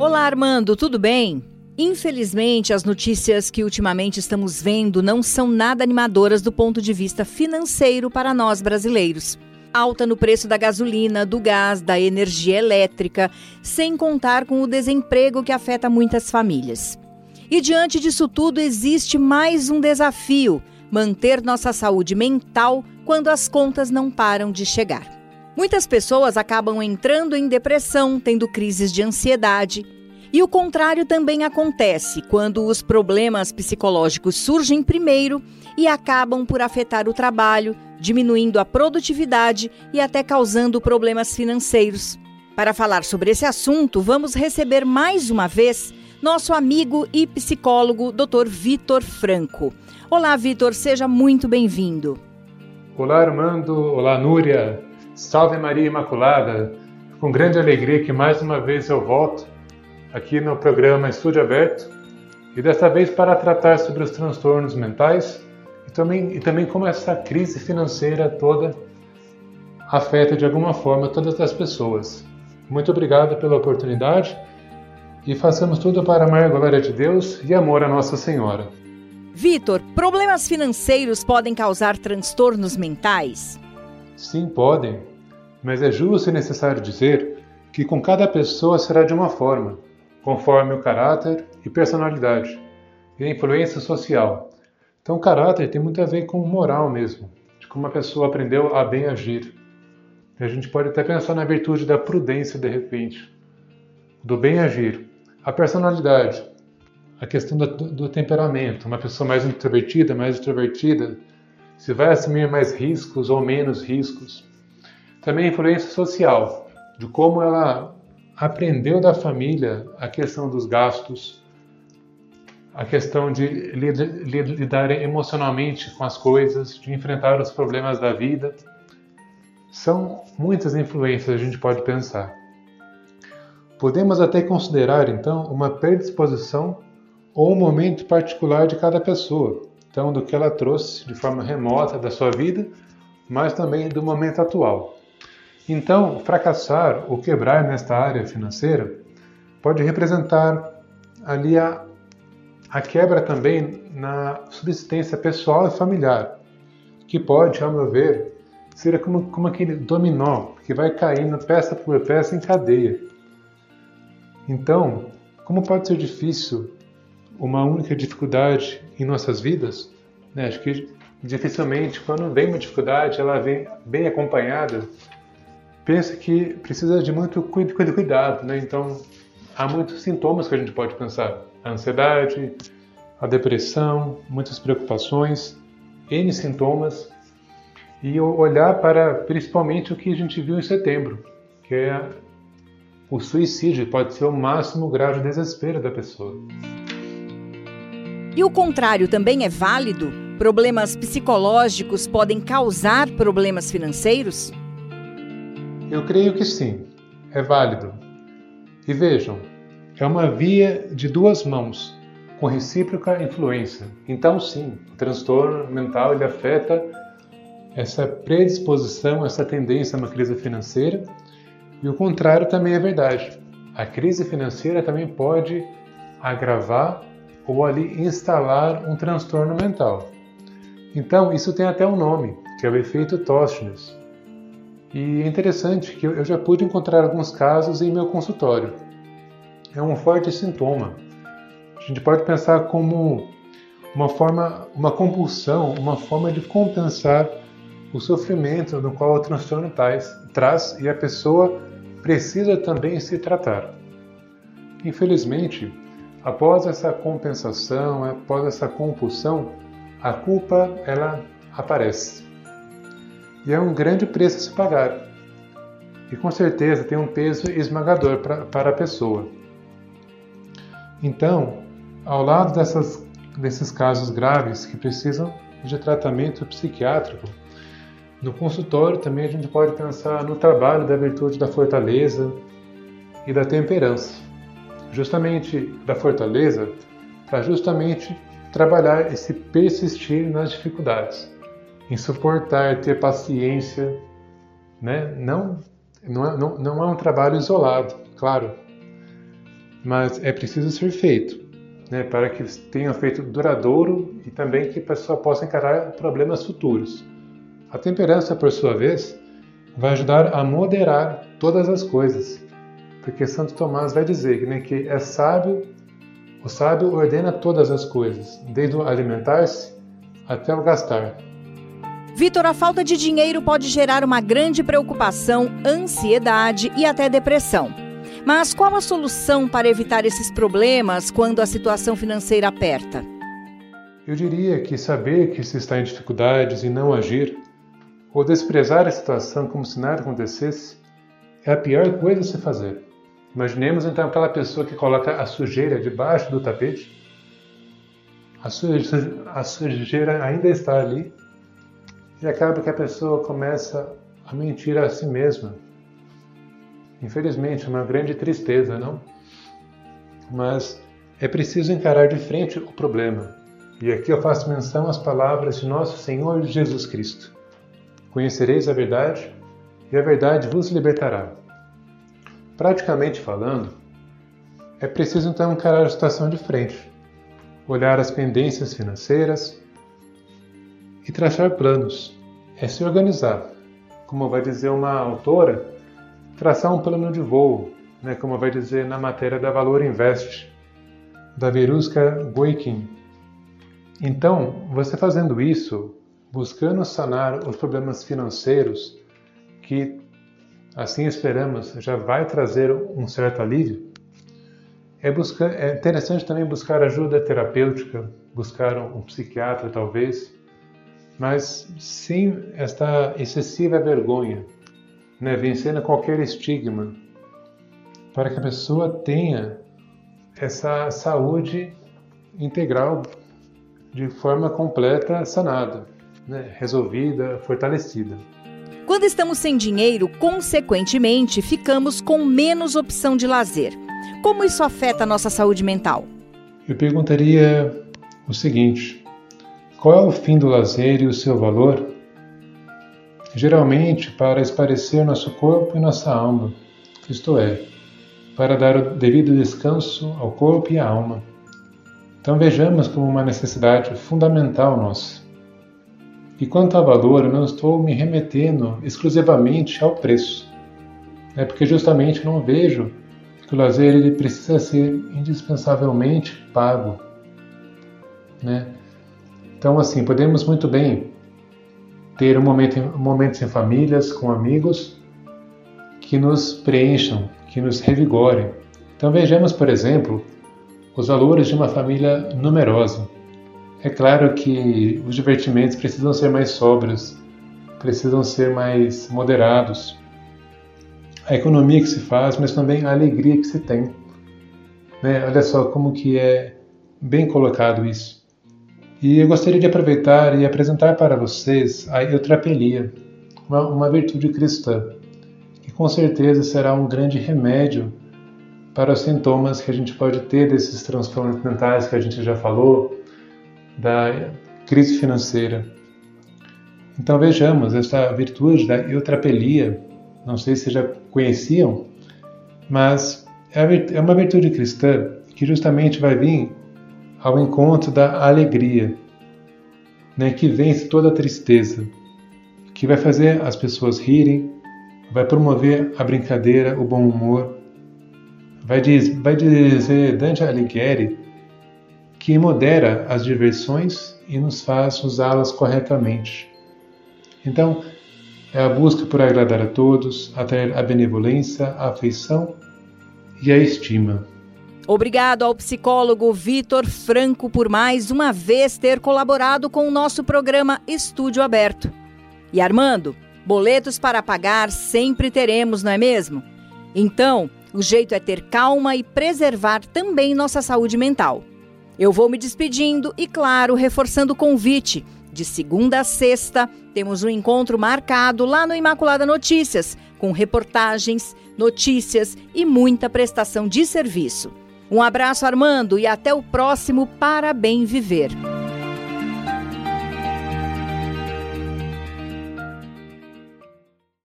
Olá, Armando, tudo bem? Infelizmente, as notícias que ultimamente estamos vendo não são nada animadoras do ponto de vista financeiro para nós brasileiros. Alta no preço da gasolina, do gás, da energia elétrica, sem contar com o desemprego que afeta muitas famílias. E diante disso tudo, existe mais um desafio: manter nossa saúde mental quando as contas não param de chegar. Muitas pessoas acabam entrando em depressão, tendo crises de ansiedade. E o contrário também acontece quando os problemas psicológicos surgem primeiro e acabam por afetar o trabalho, diminuindo a produtividade e até causando problemas financeiros. Para falar sobre esse assunto, vamos receber mais uma vez nosso amigo e psicólogo Dr. Vitor Franco. Olá, Vitor, seja muito bem-vindo. Olá, Armando. Olá, Núria. Salve Maria Imaculada. Com grande alegria que mais uma vez eu volto aqui no programa Estúdio Aberto e desta vez para tratar sobre os transtornos mentais e também, e também como essa crise financeira toda afeta de alguma forma todas as pessoas. Muito obrigado pela oportunidade e façamos tudo para amar a glória de Deus e amor a Nossa Senhora. Vitor, problemas financeiros podem causar transtornos mentais? Sim, podem, mas é justo e necessário dizer que com cada pessoa será de uma forma, conforme o caráter e personalidade, e a influência social. Então, caráter tem muito a ver com moral mesmo, de como a pessoa aprendeu a bem agir. E a gente pode até pensar na virtude da prudência de repente, do bem agir. A personalidade, a questão do, do temperamento, uma pessoa mais introvertida, mais extrovertida, se vai assumir mais riscos ou menos riscos. Também a influência social, de como ela aprendeu da família a questão dos gastos, a questão de lidar emocionalmente com as coisas, de enfrentar os problemas da vida. São muitas influências a gente pode pensar. Podemos até considerar, então, uma predisposição ou um momento particular de cada pessoa, então do que ela trouxe de forma remota da sua vida, mas também do momento atual. Então, fracassar ou quebrar nesta área financeira pode representar ali a, a quebra também na subsistência pessoal e familiar, que pode, ao meu ver, ser como, como aquele dominó que vai caindo peça por peça em cadeia então, como pode ser difícil uma única dificuldade em nossas vidas? Né? Acho que dificilmente, quando vem uma dificuldade, ela vem bem acompanhada. Pensa que precisa de muito cuidado, né? Então, há muitos sintomas que a gente pode pensar: a ansiedade, a depressão, muitas preocupações, N sintomas, e olhar para principalmente o que a gente viu em setembro, que é o suicídio pode ser o máximo grau de desespero da pessoa. E o contrário também é válido? Problemas psicológicos podem causar problemas financeiros? Eu creio que sim, é válido. E vejam, é uma via de duas mãos, com recíproca influência. Então, sim, o transtorno mental ele afeta essa predisposição, essa tendência a uma crise financeira e o contrário também é verdade. A crise financeira também pode agravar ou ali instalar um transtorno mental. Então, isso tem até um nome, que é o efeito Toshness. E é interessante que eu já pude encontrar alguns casos em meu consultório. É um forte sintoma. A gente pode pensar como uma forma, uma compulsão, uma forma de compensar o sofrimento no qual o transtorno traz, traz e a pessoa precisa também se tratar. Infelizmente, após essa compensação, após essa compulsão, a culpa ela aparece. E é um grande preço a se pagar. E com certeza tem um peso esmagador pra, para a pessoa. Então, ao lado dessas, desses casos graves que precisam de tratamento psiquiátrico, no consultório também a gente pode pensar no trabalho da virtude da fortaleza e da temperança. Justamente da fortaleza para justamente trabalhar esse persistir nas dificuldades, em suportar, ter paciência, né? Não não é, não, não é um trabalho isolado, claro. mas é preciso ser feito, né, para que tenha efeito duradouro e também que a pessoa possa encarar problemas futuros. A temperança, por sua vez, vai ajudar a moderar todas as coisas, porque Santo Tomás vai dizer né, que é sábio, o sábio ordena todas as coisas, desde o alimentar-se até o gastar. Vitor, a falta de dinheiro pode gerar uma grande preocupação, ansiedade e até depressão. Mas qual a solução para evitar esses problemas quando a situação financeira aperta? Eu diria que saber que se está em dificuldades e não agir, ou desprezar a situação como se nada acontecesse, é a pior coisa a se fazer. Imaginemos então aquela pessoa que coloca a sujeira debaixo do tapete. A sujeira, ainda está ali e acaba que a pessoa começa a mentir a si mesma. Infelizmente, é uma grande tristeza, não? Mas é preciso encarar de frente o problema. E aqui eu faço menção às palavras de nosso Senhor Jesus Cristo. Conhecereis a verdade, e a verdade vos libertará. Praticamente falando, é preciso então encarar a situação de frente, olhar as pendências financeiras, e traçar planos. É se organizar. Como vai dizer uma autora, traçar um plano de voo, né, como vai dizer na matéria da Valor Invest, da Veruska Goikin. Então, você fazendo isso, buscando sanar os problemas financeiros, que assim esperamos já vai trazer um certo alívio, é, buscar, é interessante também buscar ajuda terapêutica, buscar um psiquiatra talvez, mas sem esta excessiva vergonha, né, vencendo qualquer estigma, para que a pessoa tenha essa saúde integral de forma completa, sanada, né, resolvida, fortalecida. Quando estamos sem dinheiro, consequentemente, ficamos com menos opção de lazer. Como isso afeta a nossa saúde mental? Eu perguntaria o seguinte: qual é o fim do lazer e o seu valor? Geralmente para esparecer nosso corpo e nossa alma, isto é, para dar o devido descanso ao corpo e à alma. Então vejamos como uma necessidade fundamental nossa. E quanto ao valor, eu não estou me remetendo exclusivamente ao preço. É porque justamente não vejo que o lazer ele precisa ser indispensavelmente pago. Né? Então, assim, podemos muito bem ter um momento, momentos em famílias, com amigos, que nos preencham, que nos revigorem. Então, vejamos, por exemplo, os valores de uma família numerosa. É claro que os divertimentos precisam ser mais sóbrios, precisam ser mais moderados. A economia que se faz, mas também a alegria que se tem. Né? Olha só como que é bem colocado isso. E eu gostaria de aproveitar e apresentar para vocês a eutrapelia, uma, uma virtude cristã, que com certeza será um grande remédio para os sintomas que a gente pode ter desses transtornos mentais que a gente já falou, da crise financeira. Então vejamos essa virtude da eutrapelia, não sei se já conheciam, mas é, é uma virtude cristã que justamente vai vir ao encontro da alegria, né, que vence toda tristeza, que vai fazer as pessoas rirem, vai promover a brincadeira, o bom humor. Vai, diz, vai dizer Dante Alighieri que modera as diversões e nos faz usá-las corretamente. Então, é a busca por agradar a todos, atrair a benevolência, a afeição e a estima. Obrigado ao psicólogo Vitor Franco por mais uma vez ter colaborado com o nosso programa Estúdio Aberto. E Armando, boletos para pagar sempre teremos, não é mesmo? Então, o jeito é ter calma e preservar também nossa saúde mental. Eu vou me despedindo e, claro, reforçando o convite. De segunda a sexta, temos um encontro marcado lá no Imaculada Notícias, com reportagens, notícias e muita prestação de serviço. Um abraço, Armando, e até o próximo Para Bem Viver.